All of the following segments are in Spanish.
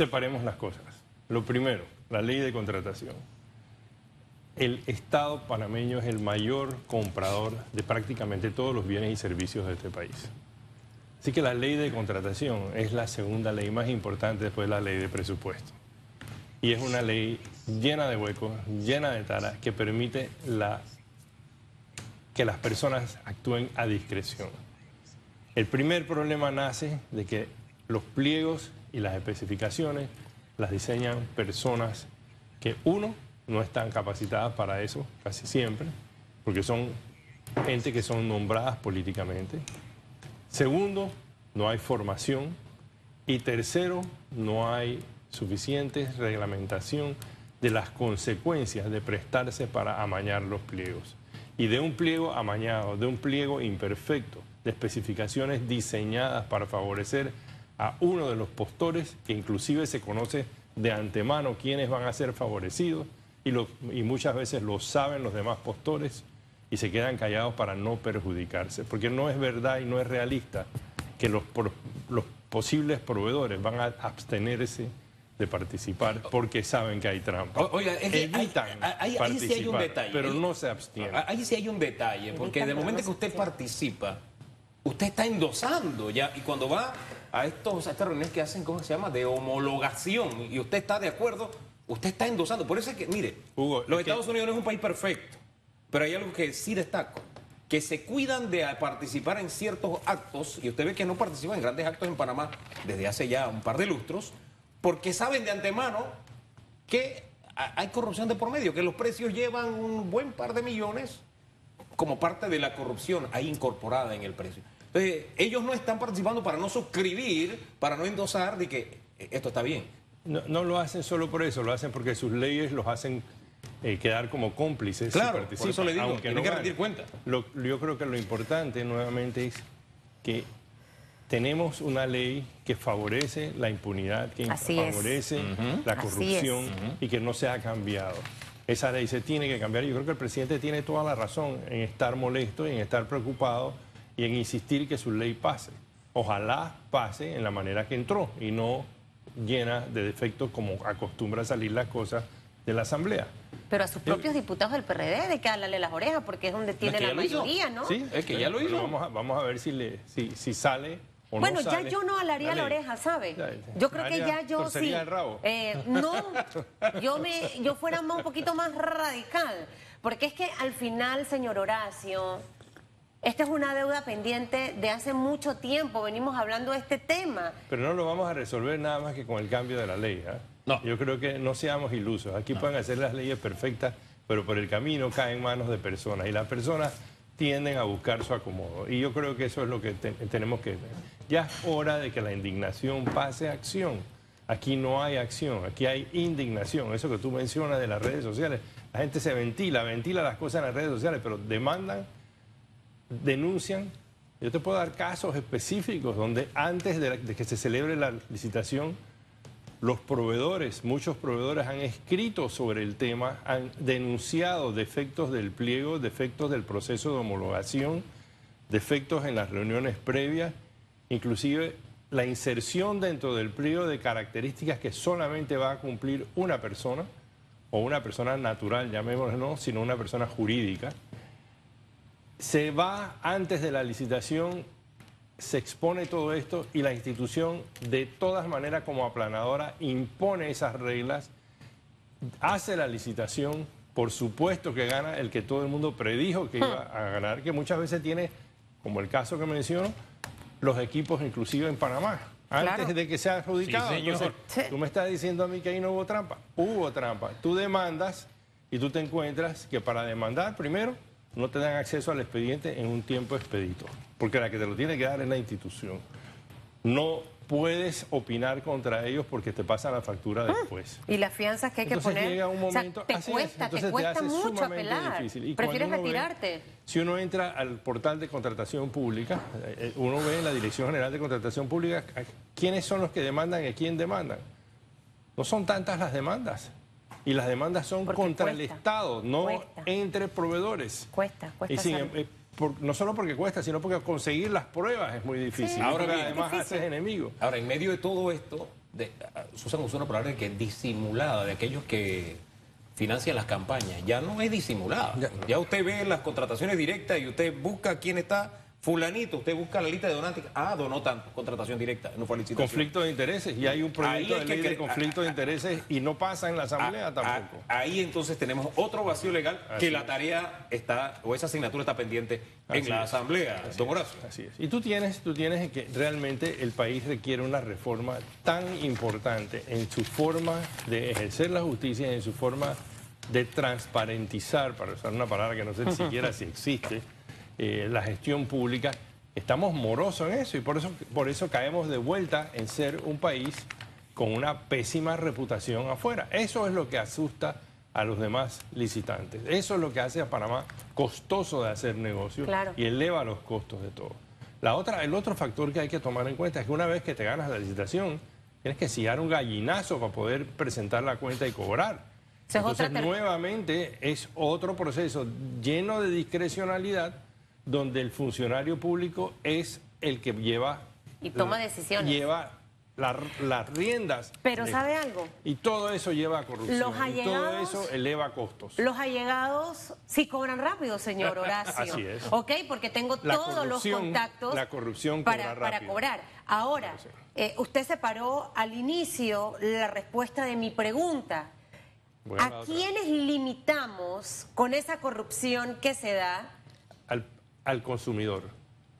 separemos las cosas. Lo primero, la ley de contratación. El Estado panameño es el mayor comprador de prácticamente todos los bienes y servicios de este país. Así que la ley de contratación es la segunda ley más importante después de la ley de presupuesto. Y es una ley llena de huecos, llena de taras, que permite que las personas actúen a discreción. El primer problema nace de que los pliegos y las especificaciones las diseñan personas que, uno, no están capacitadas para eso casi siempre, porque son gente que son nombradas políticamente. Segundo, no hay formación. Y tercero, no hay suficiente reglamentación de las consecuencias de prestarse para amañar los pliegos. Y de un pliego amañado, de un pliego imperfecto, de especificaciones diseñadas para favorecer a uno de los postores, que inclusive se conoce de antemano quiénes van a ser favorecidos, y, y muchas veces lo saben los demás postores y se quedan callados para no perjudicarse, porque no es verdad y no es realista que los, los posibles proveedores van a abstenerse de participar porque saben que hay trampa. oiga, es que Evitan ahí, sí hay un detalle. Pero no se abstienen. Ahí sí hay un detalle, porque de momento que usted participa, usted está endosando ya, y cuando va a, estos, a estas reuniones que hacen, ¿cómo se llama? De homologación, y usted está de acuerdo, usted está endosando. Por eso es que, mire, los Estados Unidos no es un país perfecto, pero hay algo que sí destaco que se cuidan de participar en ciertos actos, y usted ve que no participan en grandes actos en Panamá desde hace ya un par de lustros, porque saben de antemano que hay corrupción de por medio, que los precios llevan un buen par de millones como parte de la corrupción ahí incorporada en el precio. Entonces, ellos no están participando para no suscribir, para no endosar de que esto está bien. No, lo hacen solo por eso, lo hacen porque sus leyes los hacen eh, quedar como cómplices. Claro, por eso le digo, tienen que rendir cuenta. yo creo que lo importante nuevamente es que tenemos una ley que favorece la impunidad, que favorece la corrupción y que no se ha cambiado. Esa ley se tiene que cambiar. Yo creo que el presidente tiene toda la razón en estar molesto, en estar preocupado y en insistir que su ley pase. Ojalá pase en la manera que entró y no llena de defectos como acostumbra salir las cosas de la Asamblea. Pero a sus propios diputados del PRD de que hablarle las orejas porque es donde tiene la mayoría, ¿no? Sí, es que ya lo hizo. Vamos a, vamos a ver si, le, si, si sale bueno, ya yo no alaría la, oreja, ¿sabe? Yo creo que ya yo sí. Eh, no, yo, me, yo fuera un poquito más radical, porque es que al final, señor Horacio, esta es una deuda pendiente de hace mucho tiempo, venimos hablando de este tema. Pero no lo vamos a resolver nada más que con el cambio de la ley. ¿eh? No. Yo creo que no seamos ilusos. Aquí pueden hacer las leyes perfectas, pero por el camino caen manos de personas. Y las personas tienden a buscar su acomodo. Y yo creo que eso es lo que tenemos que... Ya es hora de que la indignación pase a acción. Aquí no hay acción, aquí hay indignación. Eso que tú mencionas de las redes sociales. La gente se ventila, ventila las cosas en las redes sociales, pero demandan, denuncian. Yo te puedo dar casos específicos donde antes de que se celebre la licitación los proveedores, muchos proveedores han escrito sobre el tema, han denunciado defectos del pliego, defectos del proceso de homologación, defectos en las reuniones previas, inclusive la inserción dentro del pliego de características que solamente va a cumplir una persona, o una persona natural, llamémoslo, no, sino una persona jurídica. Se va antes de la licitación se expone todo esto y la institución de todas maneras como aplanadora impone esas reglas, hace la licitación, por supuesto que gana el que todo el mundo predijo que iba a ganar, que muchas veces tiene, como el caso que menciono, los equipos inclusive en Panamá. Antes de que sea adjudicado. tú me estás diciendo a mí que ahí no hubo trampa. Hubo trampa. Tú demandas y tú te encuentras que para demandar, primero, no te dan acceso al expediente en un tiempo expedito, porque la que te lo tiene que dar es la institución. No puedes opinar contra ellos porque te pasan la factura ah, después. Y las fianzas que hay que poner. Llega un momento, te cuesta, te cuesta mucho apelar. Prefieres retirarte. si uno entra al portal de contratación pública, eh, eh, uno ve en la Dirección General de Contratación Pública quiénes son los que demandan y a quién demandan. No son tantas las demandas. Y las demandas son contra el Estado, no entre proveedores. Cuesta, cuesta. Y eh, no solo porque cuesta, sino porque conseguir las pruebas es muy difícil. ahora además haces enemigo. Ahora, en medio de todo esto, de, Susan usó una palabra que es disimulada, de aquellos que financian las campañas. Ya no es disimulada. Ya, usted ve las contrataciones directas y usted busca quién está Fulanito, usted busca la lista de donantes. Ah, donó tanto, contratación directa, no fue licitación. Conflicto de intereses, y hay un proyecto de ley de conflicto de intereses y no pasa en la Asamblea tampoco. ahí entonces tenemos otro vacío legal que la tarea está, o esa asignatura está pendiente en la Asamblea, don Horacio. Así es. Y tú tienes, tú tienes que realmente el país requiere una reforma tan importante en su forma de ejercer la justicia, en su forma de transparentizar, para usar una palabra que no sé siquiera si existe eh, la gestión pública. Estamos morosos en eso y por eso, por eso caemos de vuelta en ser un país con una pésima reputación afuera. Eso es lo que asusta a los demás licitantes. Eso es lo que hace a Panamá costoso de hacer negocios y eleva los costos de todo. La otra, el otro factor que hay que tomar en cuenta es que una vez que te ganas la licitación, tienes que sillar un gallinazo para poder presentar la cuenta y cobrar. Entonces, nuevamente es otro proceso lleno de discrecionalidad donde el funcionario público es el que lleva... Y toma decisiones. Lleva las riendas. Pero ¿sabe algo? Y todo eso lleva a corrupción. Los allegados, y todo eso eleva costos. Los allegados sí cobran rápido, señor Horacio. Así es. ¿Ok? Porque tengo todos los contactos la corrupción para, para cobrar. Ahora, eh, usted separó al inicio la respuesta de mi pregunta. ¿A quiénes limitamos con esa corrupción que se da? Al consumidor.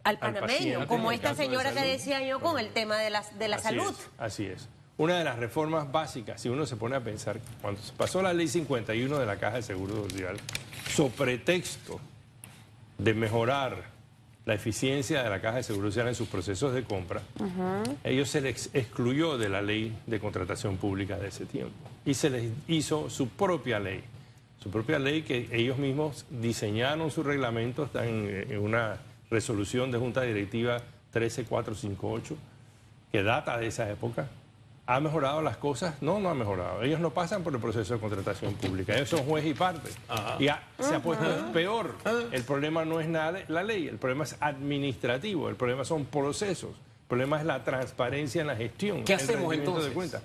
Al panameño, como esta señora que decía yo con el tema de la, de la salud. así es. Una de las reformas básicas, si uno se pone a pensar, cuando se pasó la ley 51 de la Caja de Seguro Social, sobre pretexto de mejorar la eficiencia de la Caja de Seguro Social en sus procesos de compra, ellos se les excluyó de la ley de contratación pública de ese tiempo y se les hizo su propia ley su propia ley que ellos mismos diseñaron su reglamento, está en, una resolución de Junta Directiva 13458, que data de esa época. ¿Ha mejorado las cosas? No, no ha mejorado. Ellos no pasan por el proceso de contratación pública. Ellos son juez y parte. Y se ha puesto peor. El problema no es nada la ley, el problema es administrativo, el problema son procesos, el problema es la transparencia en la gestión. ¿Qué hacemos entonces? De cuenta.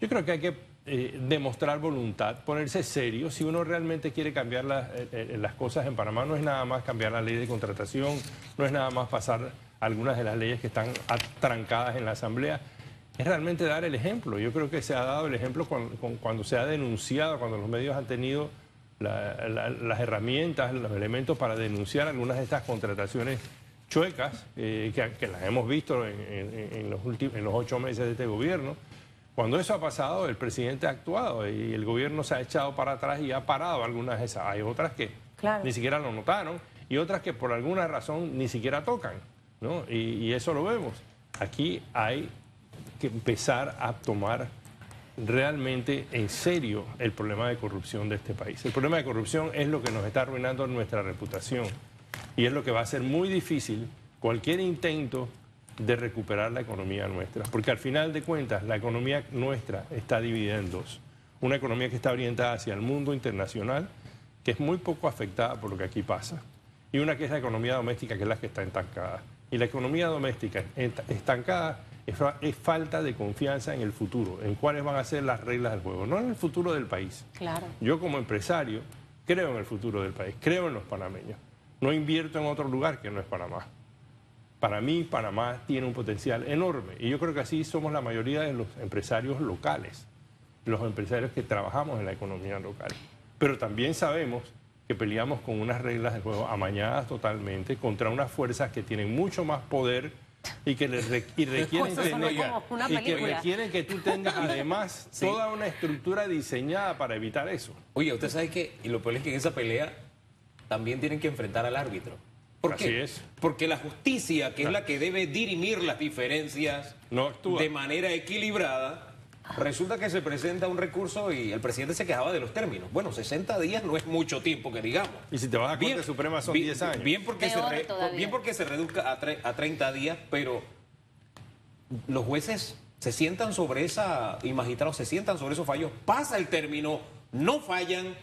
Yo creo que hay que eh, demostrar voluntad, ponerse serio. Si uno realmente quiere cambiar eh, eh, las cosas en Panamá, no es nada más cambiar la ley de contratación, no es nada más pasar algunas de las leyes que están atrancadas en la Asamblea, es realmente dar el ejemplo. Yo creo que se ha dado el ejemplo cuando, se ha denunciado, cuando los medios han tenido las herramientas, los elementos para denunciar algunas de estas contrataciones chuecas, que, las hemos visto en, los últimos, en los ocho meses de este gobierno. Cuando eso ha pasado, el presidente ha actuado y el gobierno se ha echado para atrás y ha parado algunas de esas. Hay otras que ni siquiera lo notaron y otras que por alguna razón ni siquiera tocan. ¿no? Y, eso lo vemos. Aquí hay que empezar a tomar realmente en serio el problema de corrupción de este país. El problema de corrupción es lo que nos está arruinando nuestra reputación y es lo que va a ser muy difícil cualquier intento de recuperar la economía nuestra. Porque al final de cuentas, la economía nuestra está dividida en dos. Una economía que está orientada hacia el mundo internacional, que es muy poco afectada por lo que aquí pasa. Y una que es la economía doméstica, que es la que está estancada. Y la economía doméstica estancada es, es, falta de confianza en el futuro, en cuáles van a ser las reglas del juego, no en el futuro del país. Claro. Yo como empresario creo en el futuro del país, creo en los panameños. No invierto en otro lugar que no es Panamá. Para mí, Panamá tiene un potencial enorme y yo creo que así somos la mayoría de los empresarios locales, los empresarios que trabajamos en la economía local. Pero también sabemos que peleamos con unas reglas de juego amañadas totalmente contra unas fuerzas que tienen mucho más poder y que, les requieren, que requieren que tú tengas además toda una estructura diseñada para evitar eso. Oye, usted sabe que, y lo peor es que en esa pelea también tienen que enfrentar al árbitro. ¿Por qué? Es. Porque la justicia, que es la que debe dirimir las diferencias de manera equilibrada, resulta que se presenta un recurso y el presidente se quejaba de los términos. Bueno, 60 días no es mucho tiempo, que digamos. Y si te vas a Corte Suprema son 10 años. Bien porque, se bien porque se reduzca a, a 30 días, pero los jueces se sientan sobre esa, y magistrados se sientan sobre esos fallos, pasa el término, no fallan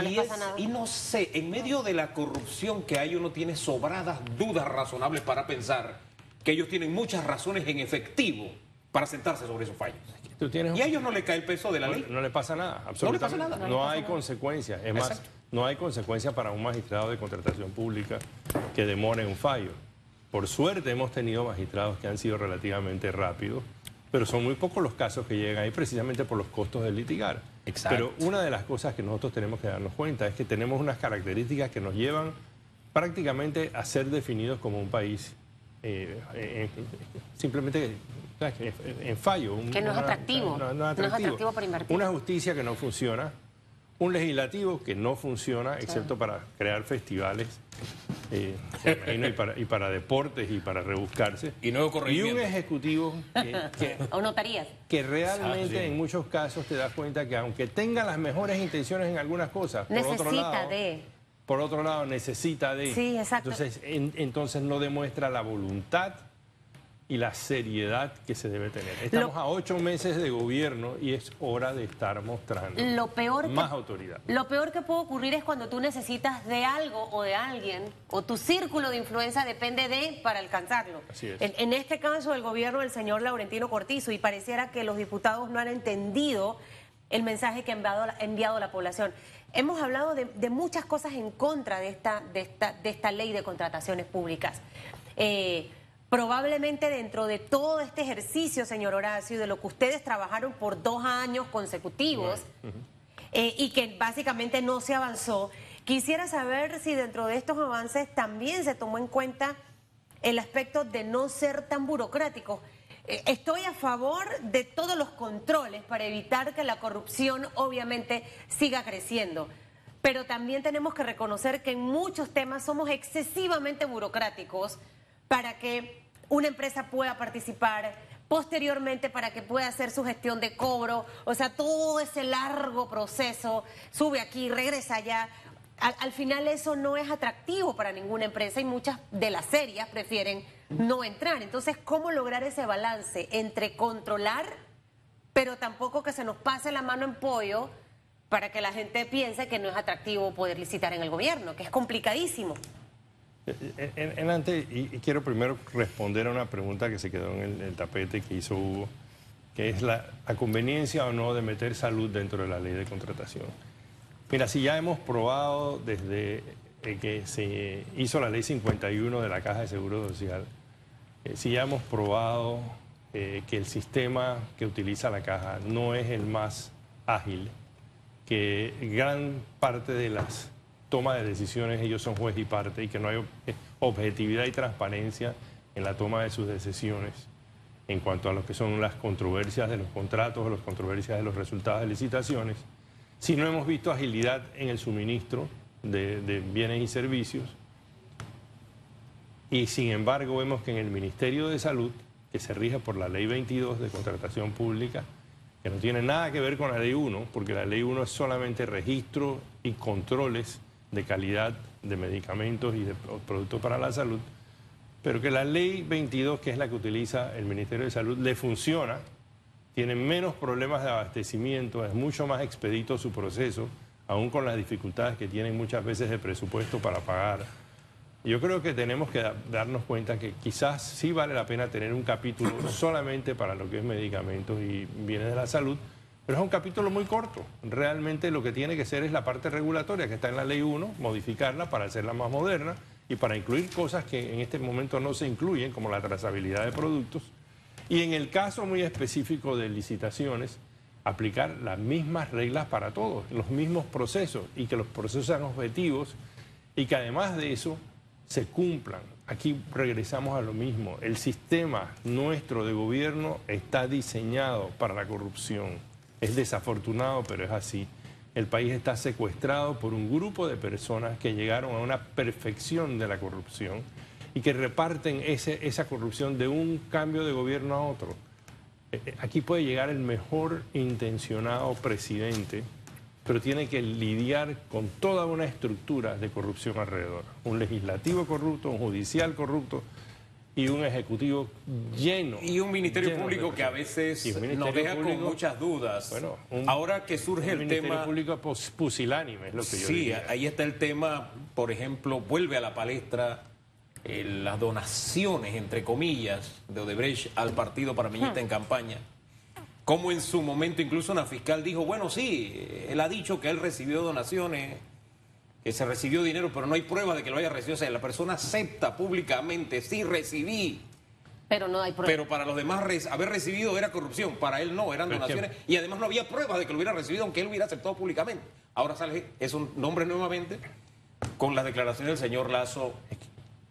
y no pasa nada. Y no sé, en medio de la corrupción que hay, uno tiene sobradas dudas razonables para pensar que ellos tienen muchas razones en efectivo para sentarse sobre esos fallos. y a ellos no le cae el peso de la ley. No le pasa nada, absolutamente. No, le pasa nada. no, hay consecuencias. Es más, no hay consecuencias para un magistrado de contratación pública que demore un fallo. Por suerte hemos tenido magistrados que han sido relativamente rápidos, pero son muy pocos los casos que llegan ahí precisamente por los costos de litigar. Pero una de las cosas que nosotros tenemos que darnos cuenta es que tenemos unas características que nos llevan prácticamente a ser definidos como un país eh, simplemente en fallo. que no es atractivo. No, es atractivo. para invertir. Una justicia que no funciona, un legislativo que no funciona, excepto para crear festivales eh, y, para, deportes y para rebuscarse. Y, y un ejecutivo que, o notarías. que realmente en muchos casos te das cuenta que aunque tenga las mejores intenciones en algunas cosas, por otro lado, de por otro lado necesita de... Sí, exacto. Entonces, entonces no demuestra la voluntad y la seriedad que se debe tener. Estamos a ocho meses de gobierno y es hora de estar mostrando lo peor más autoridad. Lo peor que puede ocurrir es cuando tú necesitas de algo o de alguien, o tu círculo de influencia depende de para alcanzarlo. Así es. En, este caso, el gobierno del señor Laurentino Cortizo, y pareciera que los diputados no han entendido el mensaje que ha enviado, enviado la población. Hemos hablado de, muchas cosas en contra de esta, de esta, de esta ley de contrataciones públicas. Eh, probablemente dentro de todo este ejercicio, señor Horacio, de lo que ustedes trabajaron por dos años consecutivos eh, y que básicamente no se avanzó, quisiera saber si dentro de estos avances también se tomó en cuenta el aspecto de no ser tan burocráticos. Eh, estoy a favor de todos los controles para evitar que la corrupción obviamente siga creciendo. Pero también tenemos que reconocer que en muchos temas somos excesivamente burocráticos para que una empresa pueda participar, posteriormente para que pueda hacer su gestión de cobro, o sea, todo ese largo proceso, sube aquí, regresa allá. Al, final eso no es atractivo para ninguna empresa y muchas de las serias prefieren no entrar. Entonces, ¿cómo lograr ese balance entre controlar, pero tampoco que se nos pase la mano en pollo para que la gente piense que no es atractivo poder licitar en el gobierno, que es complicadísimo? En, antes, y, quiero primero responder a una pregunta que se quedó en el, tapete que hizo Hugo, que es la, la, conveniencia o no de meter salud dentro de la ley de contratación. Mira, si ya hemos probado desde que se hizo la ley 51 de la Caja de Seguro Social, eh, si ya hemos probado eh, que el sistema que utiliza la caja no es el más ágil, que gran parte de las tomas de decisiones ellos son juez y parte y que no hay eh, objetividad y transparencia en la toma de sus decisiones en cuanto a lo que son las controversias de los contratos, las controversias de los resultados de licitaciones, si no hemos visto agilidad en el suministro de bienes y servicios, y sin embargo vemos que en el Ministerio de Salud, que se rige por la Ley 22 de Contratación Pública, que no tiene nada que ver con la Ley 1, porque la Ley 1 es solamente registro y controles de calidad de medicamentos y de productos para la salud, pero que la Ley 22, que es la que utiliza el Ministerio de Salud, le funciona, tiene menos problemas de abastecimiento, es mucho más expedito su proceso, aún con las dificultades que tienen muchas veces de presupuesto para pagar. Yo creo que tenemos que darnos cuenta que quizás sí vale la pena tener un capítulo solamente para lo que es medicamentos y bienes de la salud, pero es un capítulo muy corto. Realmente lo que tiene que ser es la parte regulatoria que está en la ley 1, modificarla para hacerla más moderna y para incluir cosas que en este momento no se incluyen, como la trazabilidad de productos. Y en el caso muy específico de licitaciones, aplicar las mismas reglas para todos, los mismos procesos y que los procesos sean objetivos y que además de eso se cumplan. Aquí regresamos a lo mismo. El sistema nuestro de gobierno está diseñado para la corrupción. Es desafortunado, pero es así. El país está secuestrado por un grupo de personas que llegaron a una perfección de la corrupción y que reparten ese, esa corrupción de un cambio de gobierno a otro. Eh, eh, aquí puede llegar el mejor intencionado presidente pero tiene que lidiar con toda una estructura de corrupción alrededor. Un legislativo corrupto, un judicial corrupto y un ejecutivo lleno. Y un ministerio público que a veces nos deja con muchas dudas. Bueno, ahora que surge el ministerio público pusilánime, es lo que yo Sí, ahí está el tema, por ejemplo, vuelve a la palestra eh, las donaciones, entre comillas, de Odebrecht al partido panameñista en campaña. Como en su momento incluso una fiscal dijo, bueno, sí, él ha dicho que él recibió donaciones, que se recibió dinero, pero no hay prueba de que lo haya recibido. O sea, la persona acepta públicamente, sí recibí. Pero no hay prueba. Pero para los demás haber recibido era corrupción, para él no, eran donaciones. Y además no había pruebas de que lo hubiera recibido, aunque él hubiera aceptado públicamente. Ahora sale, es un nombre nuevamente con las declaraciones del señor Lazo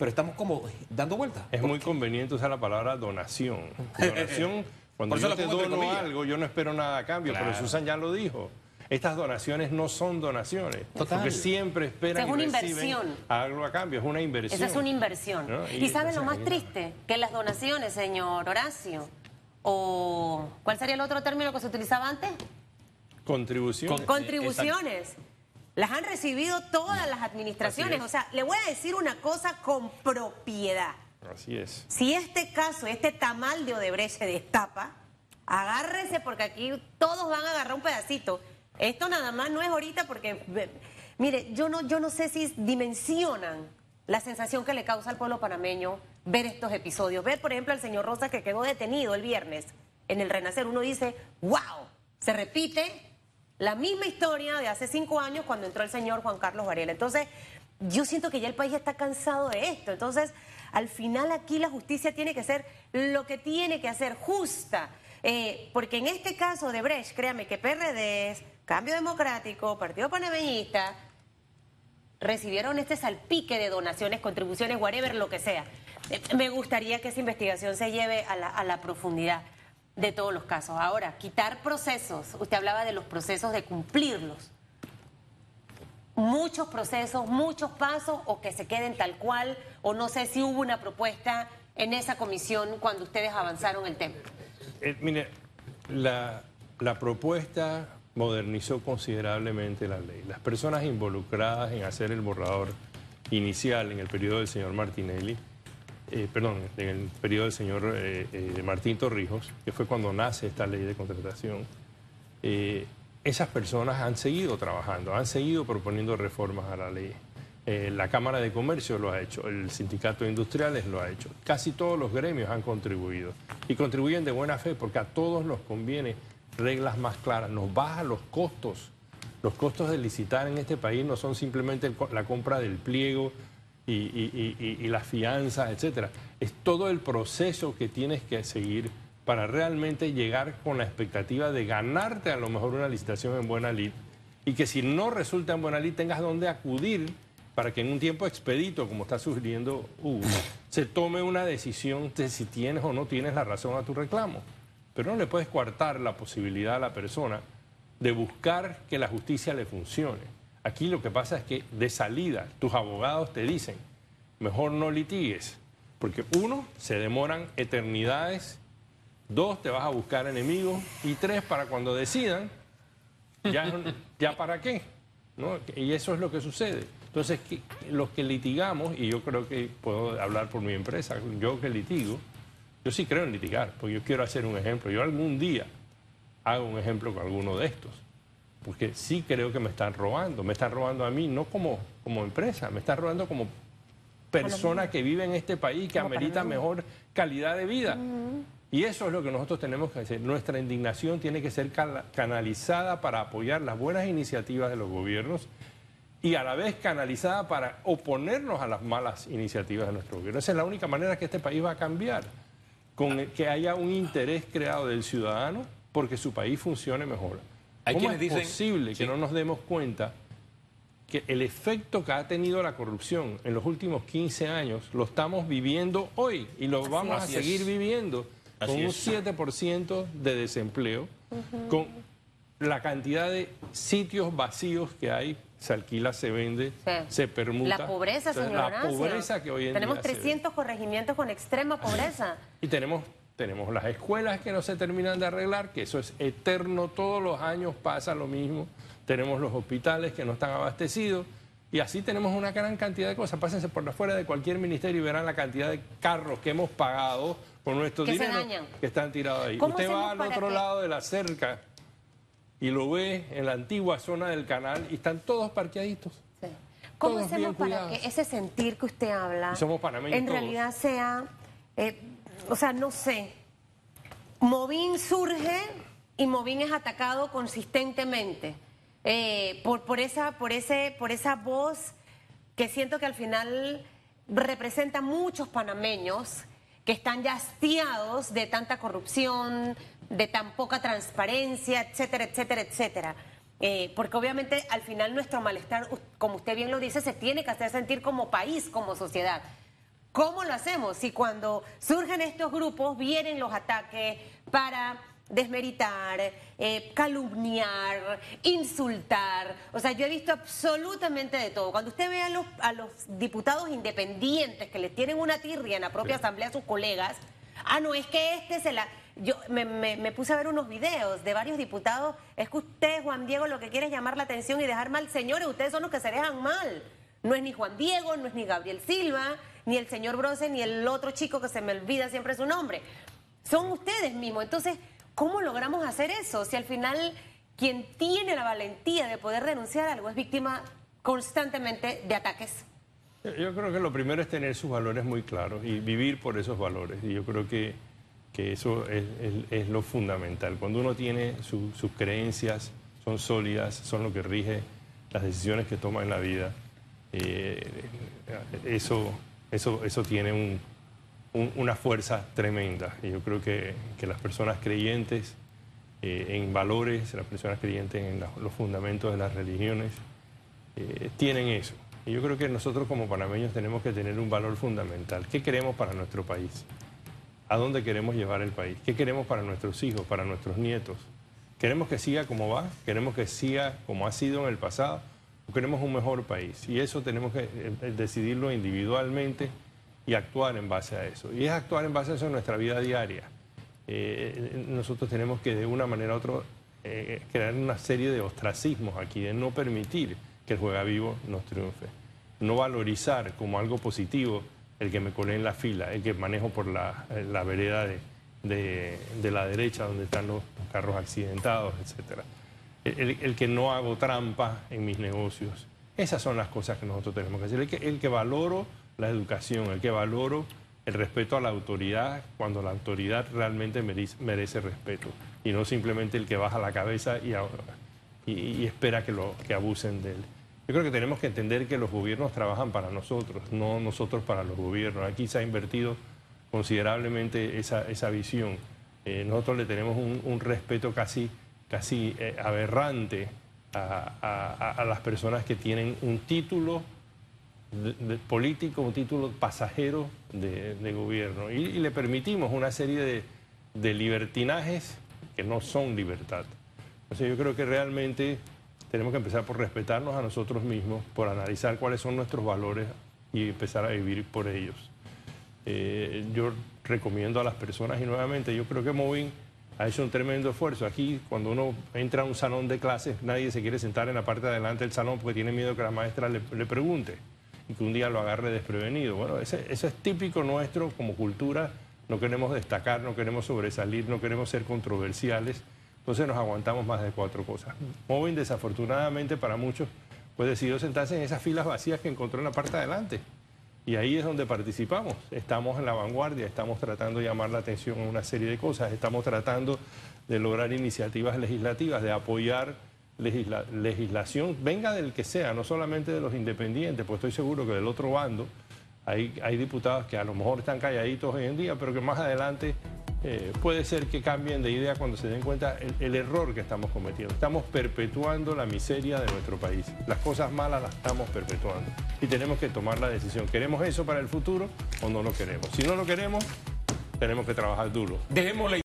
pero estamos como dando vueltas. Es muy conveniente usar la palabra donación. Donación, cuando yo te dono algo, yo no espero nada a cambio, pero Susan ya lo dijo. Estas donaciones no son donaciones, porque siempre esperan es una inversión. algo a cambio, es una inversión. Esa es una inversión. Y, ¿saben lo más triste? Que las donaciones, señor Horacio, o ¿cuál sería el otro término que se utilizaba antes? Contribuciones. contribuciones. Las han recibido todas las administraciones. O sea, le voy a decir una cosa con propiedad. Así es. Si este caso, este tamal de Odebrecht se destapa, agárrese porque aquí todos van a agarrar un pedacito. Esto nada más no es ahorita porque, mire, yo no, yo no sé si dimensionan la sensación que le causa al pueblo panameño ver estos episodios. Ver, por ejemplo, al señor Rosa que quedó detenido el viernes en el Renacer. Uno dice, wow, se repite la misma historia de hace cinco años cuando entró el señor Juan Carlos Varela. Entonces, yo siento que ya el país está cansado de esto. Entonces, al final aquí la justicia tiene que ser lo que tiene que hacer, justa. Eh, porque en este caso de Brecht, créame que PRD, Cambio Democrático, Partido Panameñista, recibieron este salpique de donaciones, contribuciones, whatever, lo que sea. Eh, me gustaría que esa investigación se lleve a la, profundidad de todos los casos. Ahora, quitar procesos, usted hablaba de los procesos de cumplirlos. Muchos procesos, muchos pasos, o que se queden tal cual, o no sé si hubo una propuesta en esa comisión cuando ustedes avanzaron el tema. Eh, mire, la propuesta modernizó considerablemente la ley. Las personas involucradas en hacer el borrador inicial en el periodo del señor Martinelli eh, perdón, en el periodo del señor eh, eh, Martín Torrijos, que fue cuando nace esta ley de contratación, esas personas han seguido trabajando, han seguido proponiendo reformas a la ley. la Cámara de Comercio lo ha hecho, el Sindicato de Industriales lo ha hecho, casi todos los gremios han contribuido y contribuyen de buena fe porque a todos nos conviene reglas más claras, nos baja los costos. Los costos de licitar en este país no son simplemente la compra del pliego, y, las fianzas, etcétera. Es todo el proceso que tienes que seguir para realmente llegar con la expectativa de ganarte a lo mejor una licitación en buena lid y que si no resulta en buena lid tengas donde acudir para que en un tiempo expedito, como está sugiriendo Hugo, se tome una decisión de si tienes o no tienes la razón a tu reclamo. Pero no le puedes coartar la posibilidad a la persona de buscar que la justicia le funcione. Aquí lo que pasa es que de salida tus abogados te dicen, mejor no litigues, porque uno, se demoran eternidades, dos, te vas a buscar enemigos, y tres, para cuando decidan, ya, ya para qué. Y eso es lo que sucede. Entonces, los que litigamos, y yo creo que puedo hablar por mi empresa, yo que litigo, yo sí creo en litigar, porque yo quiero hacer un ejemplo. Yo algún día hago un ejemplo con alguno de estos porque sí creo que me están robando, me están robando a mí, no como, como empresa, me están robando como persona que vive en este país, que amerita mejor calidad de vida. Y eso es lo que nosotros tenemos que hacer. Nuestra indignación tiene que ser canalizada para apoyar las buenas iniciativas de los gobiernos y a la vez canalizada para oponernos a las malas iniciativas de nuestro gobierno. Esa es la única manera que este país va a cambiar, con que haya un interés creado del ciudadano porque su país funcione mejor. ¿Cómo es posible que no nos demos cuenta que el efecto que ha tenido la corrupción en los últimos 15 años lo estamos viviendo hoy y lo vamos a seguir viviendo con un 7% de desempleo, con la cantidad de sitios vacíos que hay, se alquila, se vende, se permuta. La pobreza, señor La pobreza que hoy en Tenemos 300 corregimientos con extrema pobreza. Y tenemos tenemos las escuelas que no se terminan de arreglar, que eso es eterno, todos los años pasa lo mismo. Tenemos los hospitales que no están abastecidos. Y así tenemos una gran cantidad de cosas. Pásense por afuera de cualquier ministerio y verán la cantidad de carros que hemos pagado con nuestros dinero que están tirados ahí. Usted va al otro lado de la cerca y lo ve en la antigua zona del canal y están todos parqueaditos. ¿Cómo hacemos para que ese sentir que usted habla en realidad sea, eh, o sea, no sé, Movín surge y Movín es atacado consistentemente eh, por, por, esa, por, ese, por esa voz que siento que al final representa muchos panameños que están ya hastiados de tanta corrupción, de tan poca transparencia, etcétera, etcétera, etcétera. Eh, porque obviamente al final nuestro malestar, como usted bien lo dice, se tiene que hacer sentir como país, como sociedad. ¿Cómo lo hacemos? Si cuando surgen estos grupos vienen los ataques para desmeritar, eh, calumniar, insultar. O sea, yo he visto absolutamente de todo. Cuando usted ve a los, a los diputados independientes que les tienen una tirria en la propia asamblea a sus colegas, ah, no, es que este se la... Yo me, puse a ver unos videos de varios diputados. Es que usted, Juan Diego, lo que quiere es llamar la atención y dejar mal señores. Ustedes son los que se dejan mal. No es ni Juan Diego, no es ni Gabriel Silva, ni el señor Bronce, ni el otro chico que se me olvida siempre su nombre. Son ustedes mismos. Entonces, ¿cómo logramos hacer eso? Si al final quien tiene la valentía de poder denunciar algo es víctima constantemente de ataques. Yo creo que lo primero es tener sus valores muy claros y vivir por esos valores. Y yo creo que que eso es, lo fundamental. Cuando uno tiene sus creencias, son sólidas, son lo que rige las decisiones que toma en la vida, eh, eso, eso, eso tiene una fuerza tremenda. Y yo creo que, las personas creyentes eh, en valores, las personas creyentes en los fundamentos de las religiones, eh, tienen eso. Y yo creo que nosotros como panameños tenemos que tener un valor fundamental. ¿Qué queremos para nuestro país? A dónde queremos llevar el país, qué queremos para nuestros hijos, para nuestros nietos. ¿Queremos que siga como va? ¿Queremos que siga como ha sido en el pasado? ¿O queremos un mejor país? Y eso tenemos que eh, eh, decidirlo individualmente y actuar en base a eso. Y es actuar en base a eso en nuestra vida diaria. Eh, nosotros tenemos que de una manera u otra crear una serie de ostracismos aquí, de no permitir que el juega vivo nos triunfe. No valorizar como algo positivo el que me colé en la fila, el que manejo por la, eh, vereda de, la derecha donde están los, carros accidentados, etc. El, que no hago trampa en mis negocios. Esas son las cosas que nosotros tenemos que hacer. El que, el que valoro la educación, el que valoro el respeto a la autoridad cuando la autoridad realmente merece, respeto y no simplemente el que baja la cabeza y, y, espera que, lo, que abusen de él. Yo creo que tenemos que entender que los gobiernos trabajan para nosotros, no nosotros para los gobiernos. Aquí se ha invertido considerablemente esa, esa visión. Eh, nosotros le tenemos un, respeto casi, casi eh, aberrante a, las personas que tienen un título político, un título pasajero de, gobierno. Y, le permitimos una serie de, de libertinajes que no son libertad. Entonces yo creo que realmente tenemos que empezar por respetarnos a nosotros mismos, por analizar cuáles son nuestros valores y empezar a vivir por ellos. Eh, yo recomiendo a las personas y nuevamente yo creo que Movin ha hecho un tremendo esfuerzo. Aquí cuando uno entra a un salón de clases nadie se quiere sentar en la parte de adelante del salón porque tiene miedo que la maestra le, pregunte y que un día lo agarre desprevenido. Bueno, eso es típico nuestro como cultura. No queremos destacar, no queremos sobresalir, no queremos ser controversiales. Entonces nos aguantamos más de cuatro cosas. Movin, desafortunadamente para muchos, pues decidió sentarse en esas filas vacías que encontró en la parte de adelante. Y ahí es donde participamos. Estamos en la vanguardia, estamos tratando de llamar la atención a una serie de cosas, estamos tratando de lograr iniciativas legislativas, de apoyar legislación, venga del que sea, no solamente de los independientes, pues estoy seguro que del otro bando hay, hay diputados que a lo mejor están calladitos hoy en día, pero que más adelante eh, puede ser que cambien de idea cuando se den cuenta el, error que estamos cometiendo. Estamos perpetuando la miseria de nuestro país. Las cosas malas las estamos perpetuando. Y tenemos que tomar la decisión. ¿Queremos eso para el futuro o no lo queremos? Si no lo queremos, tenemos que trabajar duro.